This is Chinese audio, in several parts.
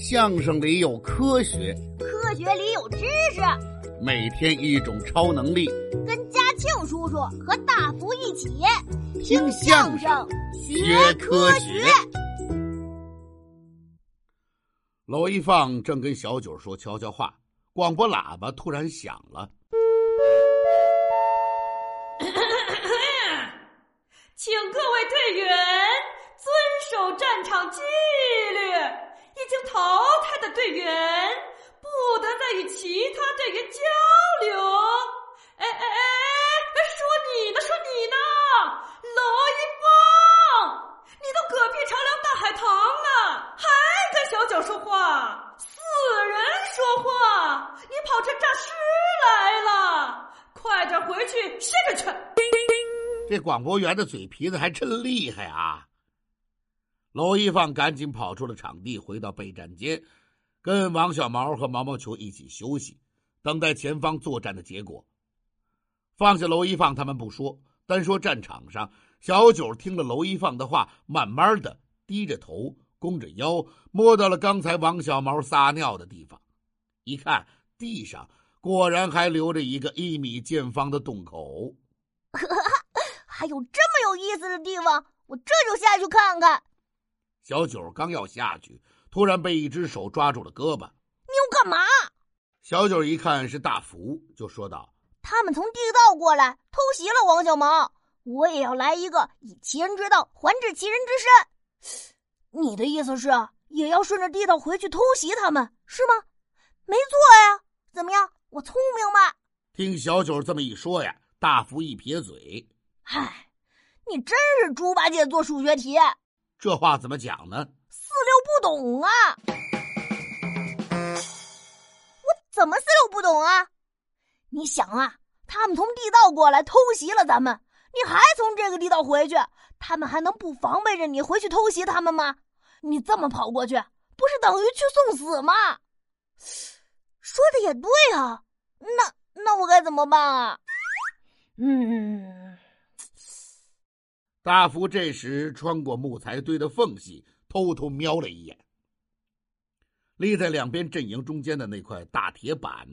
相声里有科学，科学里有知识。每天一种超能力，跟嘉庆叔叔和大福一起听相声学科学。娄一放正跟小九说悄悄话，广播喇叭突然响了。其他队员交流。哎哎哎！说你呢？说你呢？娄一放，你都隔壁朝凉大海棠了，还跟小九说话？死人说话！你跑成诈尸来了！快点回去歇着去。这广播员的嘴皮子还真厉害啊！娄一放赶紧跑出了场地，回到备战间，跟王小毛和毛毛球一起休息，等待前方作战的结果。放下娄一放，他们不说，单说战场上，小九听了娄一放的话，慢慢的低着头，弓着腰，摸到了刚才王小毛撒尿的地方，一看地上果然还留着一个一米见方的洞口。还有这么有意思的地方，我这就下去看看。小九刚要下去，突然被一只手抓住了胳膊。你要干嘛？小九一看是大福，就说道：“他们从地道过来偷袭了王小毛，我也要来一个以其人之道还治其人之身。你的意思是也要顺着地道回去偷袭他们，是吗？没错呀。怎么样？我聪明吧？”听小九这么一说呀，大福一撇嘴。嗨，你真是猪八戒做数学题，这话怎么讲呢？四六不懂啊！不懂啊？你想啊，他们从地道过来偷袭了咱们，你还从这个地道回去，他们还能不防备着你回去偷袭他们吗？你这么跑过去，不是等于去送死吗？说的也对啊，那那我该怎么办啊？嗯。大福这时穿过木材堆的缝隙，偷偷瞄了一眼。立在两边阵营中间的那块大铁板，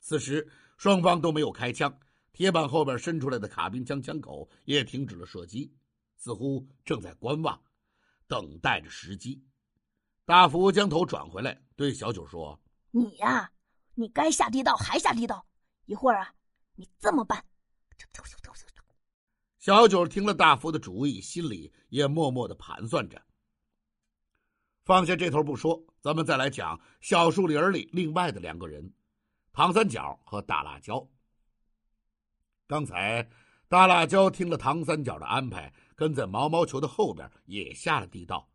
此时双方都没有开枪，铁板后边伸出来的卡宾枪枪口也停止了射击，似乎正在观望，等待着时机。大福将头转回来，对小九说：“你呀，你该下地道还下地道，一会儿啊，你这么办。”小九听了大福的主意，心里也默默的盘算着。放下这头不说，咱们再来讲小树林里另外的两个人，唐三角和大辣椒。刚才大辣椒听了唐三角的安排，跟在毛毛球的后边也下了地道。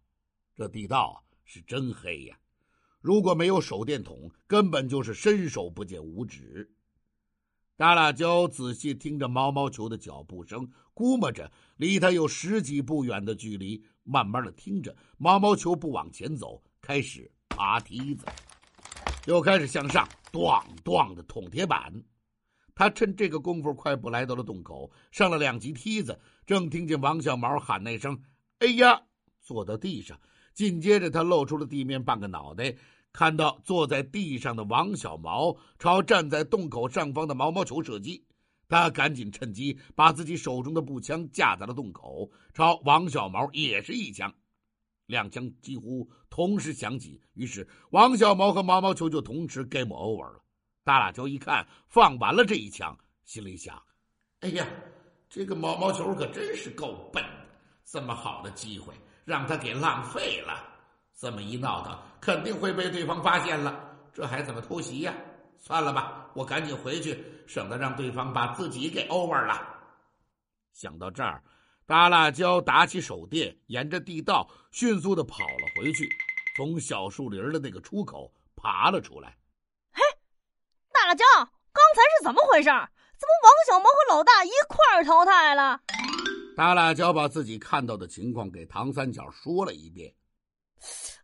这地道是真黑呀，如果没有手电筒，根本就是伸手不见五指。大辣椒仔细听着毛毛球的脚步声，估摸着离他有十几步远的距离，慢慢的听着毛毛球不往前走，开始爬梯子，又开始向上，咣咣的捅铁板。他趁这个功夫，快步来到了洞口，上了两级梯子，正听见王小毛喊那声“哎呀”，坐到地上，紧接着他露出了地面半个脑袋。看到坐在地上的王小毛朝站在洞口上方的毛毛球射击，他赶紧趁机把自己手中的步枪架在了洞口，朝王小毛也是一枪，两枪几乎同时响起，于是王小毛和毛毛球就同时 game over 了。大辣椒一看放完了这一枪，心里想：“哎呀，这个毛毛球可真是够笨的，这么好的机会让他给浪费了。”这么一闹腾，肯定会被对方发现了。这还怎么偷袭呀？算了吧，我赶紧回去，省得让对方把自己给 over 了。想到这儿，大辣椒打起手电，沿着地道迅速的跑了回去，从小树林的那个出口爬了出来。嘿，大辣椒，刚才是怎么回事？怎么王小毛和老大一块儿淘汰了？大辣椒把自己看到的情况给唐三角说了一遍。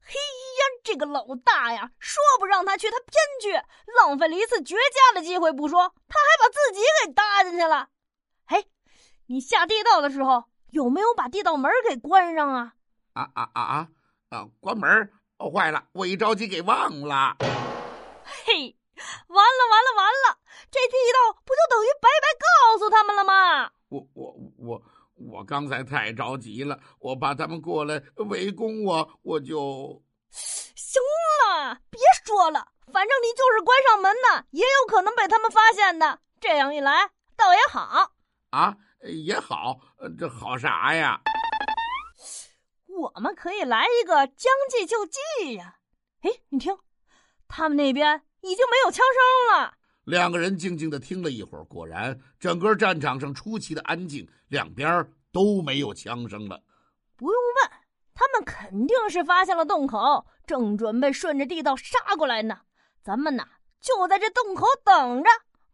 嘿呀，这个老大呀，说不让他去，他偏去，浪费了一次绝佳的机会不说，他还把自己给搭进去了。嘿，你下地道的时候有没有把地道门给关上啊？啊啊啊啊！啊，关门？哦，坏了，我一着急给忘了。嘿，完了完了完了！这地道不就等于白白告诉他们了吗？我我我我我刚才太着急了，我怕他们过来围攻我，我就行了，别说了，反正你就是关上门呢，也有可能被他们发现的。这样一来，倒也好啊，也好，这好啥呀？我们可以来一个将计就计呀！哎，你听，他们那边已经没有枪声了。两个人静静的听了一会儿，果然，整个战场上出奇的安静，两边都没有枪声了。不用问，他们肯定是发现了洞口，正准备顺着地道杀过来呢。咱们呢，就在这洞口等着，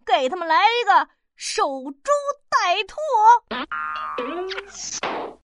给他们来一个守株待兔。